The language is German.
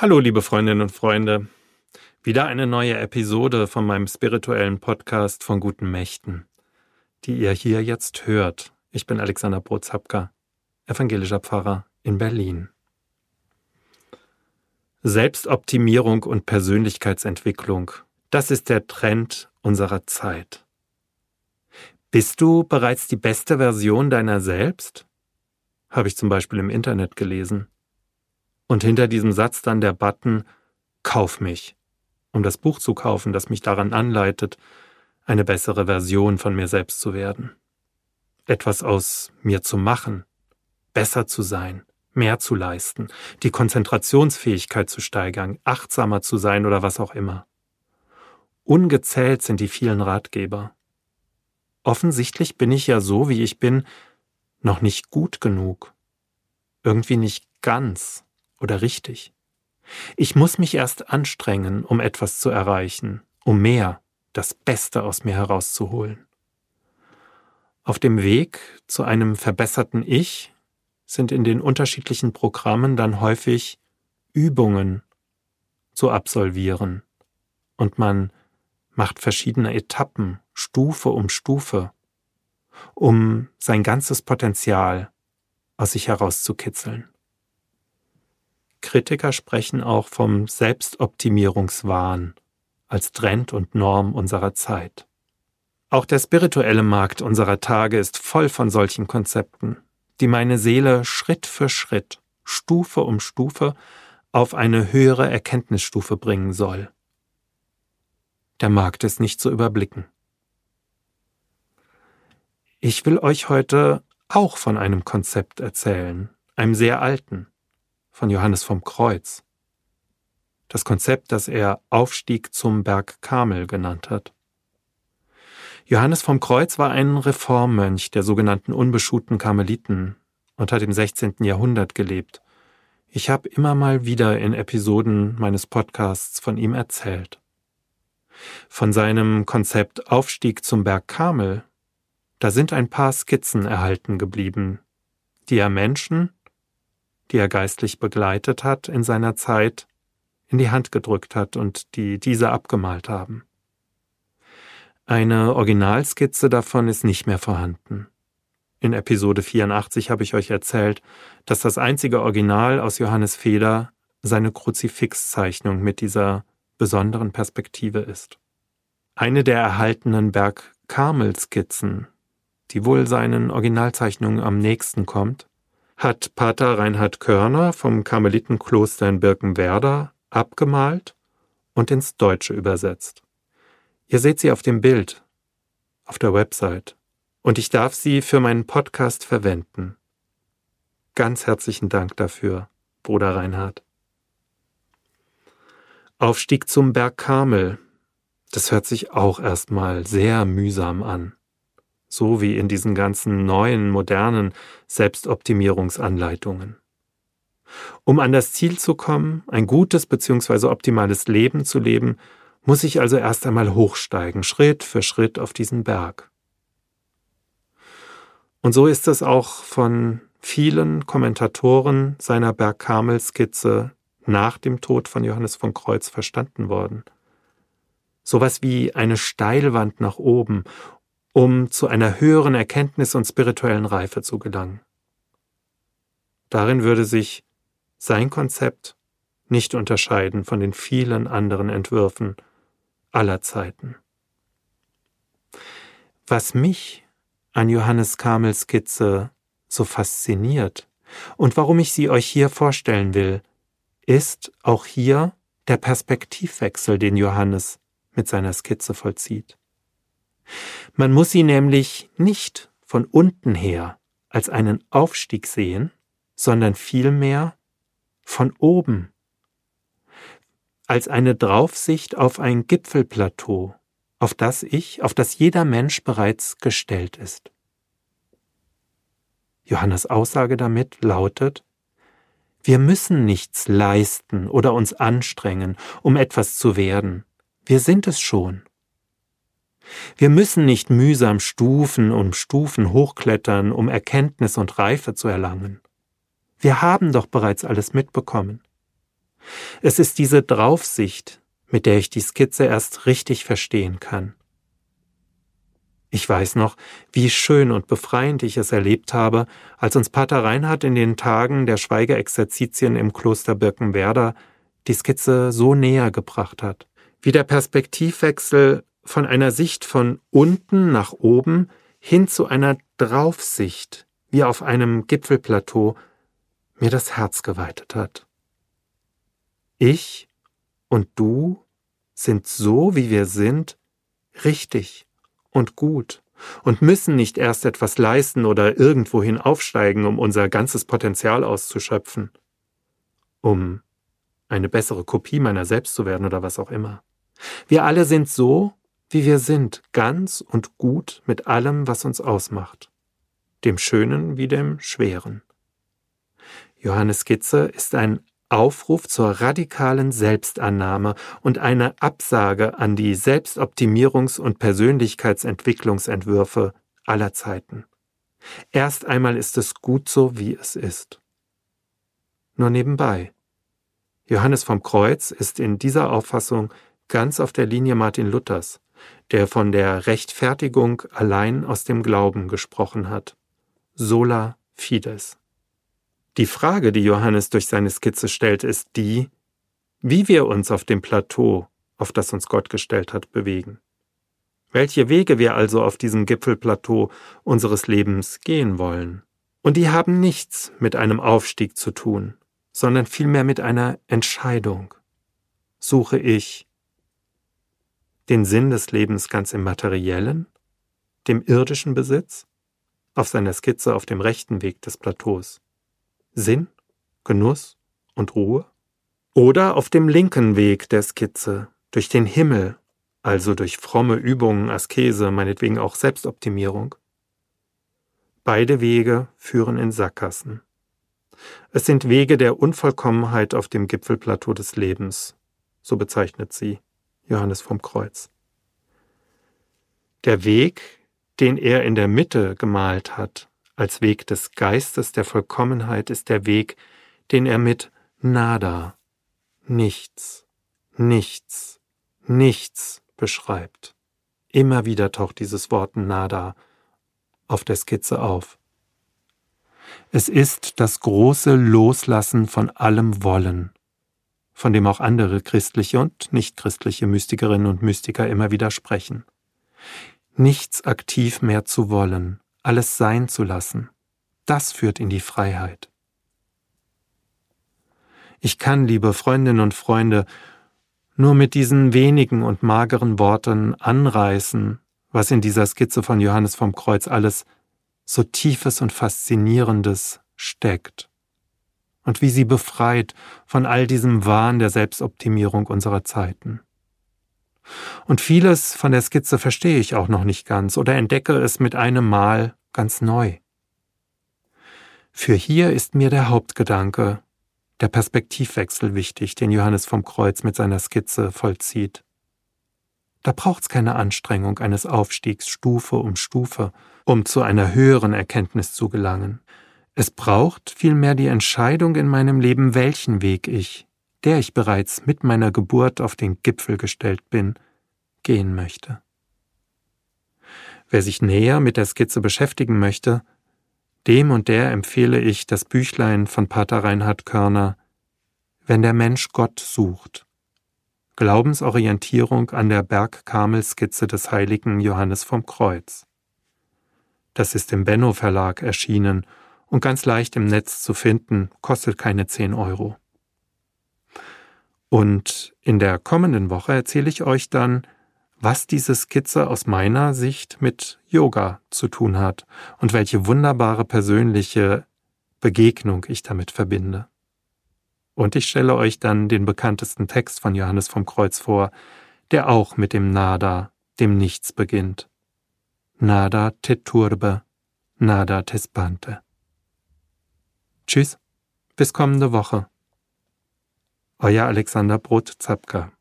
Hallo, liebe Freundinnen und Freunde. Wieder eine neue Episode von meinem spirituellen Podcast von guten Mächten, die ihr hier jetzt hört. Ich bin Alexander Brotzapka, evangelischer Pfarrer in Berlin. Selbstoptimierung und Persönlichkeitsentwicklung, das ist der Trend unserer Zeit. Bist du bereits die beste Version deiner selbst? Habe ich zum Beispiel im Internet gelesen und hinter diesem Satz dann der Button Kauf mich, um das Buch zu kaufen, das mich daran anleitet, eine bessere Version von mir selbst zu werden. Etwas aus mir zu machen, besser zu sein, mehr zu leisten, die Konzentrationsfähigkeit zu steigern, achtsamer zu sein oder was auch immer. Ungezählt sind die vielen Ratgeber. Offensichtlich bin ich ja so, wie ich bin, noch nicht gut genug, irgendwie nicht ganz oder richtig. Ich muss mich erst anstrengen, um etwas zu erreichen, um mehr, das Beste aus mir herauszuholen. Auf dem Weg zu einem verbesserten Ich sind in den unterschiedlichen Programmen dann häufig Übungen zu absolvieren und man macht verschiedene Etappen, Stufe um Stufe, um sein ganzes Potenzial aus sich herauszukitzeln. Kritiker sprechen auch vom Selbstoptimierungswahn als Trend und Norm unserer Zeit. Auch der spirituelle Markt unserer Tage ist voll von solchen Konzepten, die meine Seele Schritt für Schritt, Stufe um Stufe auf eine höhere Erkenntnisstufe bringen soll. Der Markt ist nicht zu überblicken. Ich will euch heute auch von einem Konzept erzählen, einem sehr alten, von Johannes vom Kreuz. Das Konzept, das er Aufstieg zum Berg Kamel genannt hat. Johannes vom Kreuz war ein Reformmönch der sogenannten unbeschuhten Karmeliten und hat im 16. Jahrhundert gelebt. Ich habe immer mal wieder in Episoden meines Podcasts von ihm erzählt. Von seinem Konzept Aufstieg zum Berg Kamel, da sind ein paar Skizzen erhalten geblieben, die er Menschen die er geistlich begleitet hat in seiner Zeit, in die Hand gedrückt hat und die diese abgemalt haben. Eine Originalskizze davon ist nicht mehr vorhanden. In Episode 84 habe ich euch erzählt, dass das einzige Original aus Johannes Feder seine Kruzifixzeichnung mit dieser besonderen Perspektive ist. Eine der erhaltenen Berg Karmel-Skizzen, die wohl seinen Originalzeichnungen am nächsten kommt, hat Pater Reinhard Körner vom Karmelitenkloster in Birkenwerder abgemalt und ins Deutsche übersetzt. Ihr seht sie auf dem Bild, auf der Website, und ich darf sie für meinen Podcast verwenden. Ganz herzlichen Dank dafür, Bruder Reinhard. Aufstieg zum Berg Karmel. Das hört sich auch erstmal sehr mühsam an so wie in diesen ganzen neuen, modernen Selbstoptimierungsanleitungen. Um an das Ziel zu kommen, ein gutes bzw. optimales Leben zu leben, muss ich also erst einmal hochsteigen, Schritt für Schritt auf diesen Berg. Und so ist es auch von vielen Kommentatoren seiner Bergkamel-Skizze nach dem Tod von Johannes von Kreuz verstanden worden. Sowas wie eine Steilwand nach oben um zu einer höheren Erkenntnis und spirituellen Reife zu gelangen. Darin würde sich sein Konzept nicht unterscheiden von den vielen anderen Entwürfen aller Zeiten. Was mich an Johannes Kamels Skizze so fasziniert und warum ich sie euch hier vorstellen will, ist auch hier der Perspektivwechsel, den Johannes mit seiner Skizze vollzieht. Man muss sie nämlich nicht von unten her als einen Aufstieg sehen, sondern vielmehr von oben, als eine Draufsicht auf ein Gipfelplateau, auf das ich, auf das jeder Mensch bereits gestellt ist. Johannes Aussage damit lautet, wir müssen nichts leisten oder uns anstrengen, um etwas zu werden. Wir sind es schon. Wir müssen nicht mühsam Stufen um Stufen hochklettern, um Erkenntnis und Reife zu erlangen. Wir haben doch bereits alles mitbekommen. Es ist diese Draufsicht, mit der ich die Skizze erst richtig verstehen kann. Ich weiß noch, wie schön und befreiend ich es erlebt habe, als uns Pater Reinhardt in den Tagen der Schweigeexerzitien im Kloster Birkenwerder die Skizze so näher gebracht hat. Wie der Perspektivwechsel von einer Sicht von unten nach oben hin zu einer Draufsicht, wie auf einem Gipfelplateau, mir das Herz geweitet hat. Ich und du sind so, wie wir sind, richtig und gut und müssen nicht erst etwas leisten oder irgendwohin aufsteigen, um unser ganzes Potenzial auszuschöpfen, um eine bessere Kopie meiner selbst zu werden oder was auch immer. Wir alle sind so, wie wir sind, ganz und gut mit allem, was uns ausmacht, dem Schönen wie dem Schweren. Johannes Skizze ist ein Aufruf zur radikalen Selbstannahme und eine Absage an die Selbstoptimierungs- und Persönlichkeitsentwicklungsentwürfe aller Zeiten. Erst einmal ist es gut so, wie es ist. Nur nebenbei. Johannes vom Kreuz ist in dieser Auffassung ganz auf der Linie Martin Luthers, der von der Rechtfertigung allein aus dem Glauben gesprochen hat. Sola fides. Die Frage, die Johannes durch seine Skizze stellt, ist die, wie wir uns auf dem Plateau, auf das uns Gott gestellt hat, bewegen. Welche Wege wir also auf diesem Gipfelplateau unseres Lebens gehen wollen. Und die haben nichts mit einem Aufstieg zu tun, sondern vielmehr mit einer Entscheidung. Suche ich den Sinn des Lebens ganz im materiellen, dem irdischen Besitz, auf seiner Skizze auf dem rechten Weg des Plateaus. Sinn, Genuss und Ruhe? Oder auf dem linken Weg der Skizze, durch den Himmel, also durch fromme Übungen, Askese, meinetwegen auch Selbstoptimierung? Beide Wege führen in Sackgassen. Es sind Wege der Unvollkommenheit auf dem Gipfelplateau des Lebens, so bezeichnet sie Johannes vom Kreuz. Der Weg, den er in der Mitte gemalt hat, als Weg des Geistes der Vollkommenheit ist der Weg, den er mit nada, nichts, nichts, nichts beschreibt. Immer wieder taucht dieses Wort nada auf der Skizze auf. Es ist das große Loslassen von allem Wollen, von dem auch andere christliche und nichtchristliche Mystikerinnen und Mystiker immer wieder sprechen. Nichts aktiv mehr zu wollen, alles sein zu lassen, das führt in die Freiheit. Ich kann, liebe Freundinnen und Freunde, nur mit diesen wenigen und mageren Worten anreißen, was in dieser Skizze von Johannes vom Kreuz alles so Tiefes und Faszinierendes steckt und wie sie befreit von all diesem Wahn der Selbstoptimierung unserer Zeiten. Und vieles von der Skizze verstehe ich auch noch nicht ganz oder entdecke es mit einem Mal ganz neu. Für hier ist mir der Hauptgedanke, der Perspektivwechsel wichtig, den Johannes vom Kreuz mit seiner Skizze vollzieht. Da braucht's keine Anstrengung eines Aufstiegs Stufe um Stufe, um zu einer höheren Erkenntnis zu gelangen. Es braucht vielmehr die Entscheidung in meinem Leben, welchen Weg ich, der ich bereits mit meiner Geburt auf den Gipfel gestellt bin, gehen möchte. Wer sich näher mit der Skizze beschäftigen möchte, dem und der empfehle ich das Büchlein von Pater Reinhard Körner Wenn der Mensch Gott sucht. Glaubensorientierung an der Bergkamelskizze des heiligen Johannes vom Kreuz. Das ist im Benno Verlag erschienen und ganz leicht im Netz zu finden, kostet keine 10 Euro. Und in der kommenden Woche erzähle ich euch dann, was diese Skizze aus meiner Sicht mit Yoga zu tun hat und welche wunderbare persönliche Begegnung ich damit verbinde. Und ich stelle euch dann den bekanntesten Text von Johannes vom Kreuz vor, der auch mit dem Nada, dem Nichts beginnt. Nada te turbe, nada te spante. Tschüss, bis kommende Woche. Euer Alexander Brot-Zapka.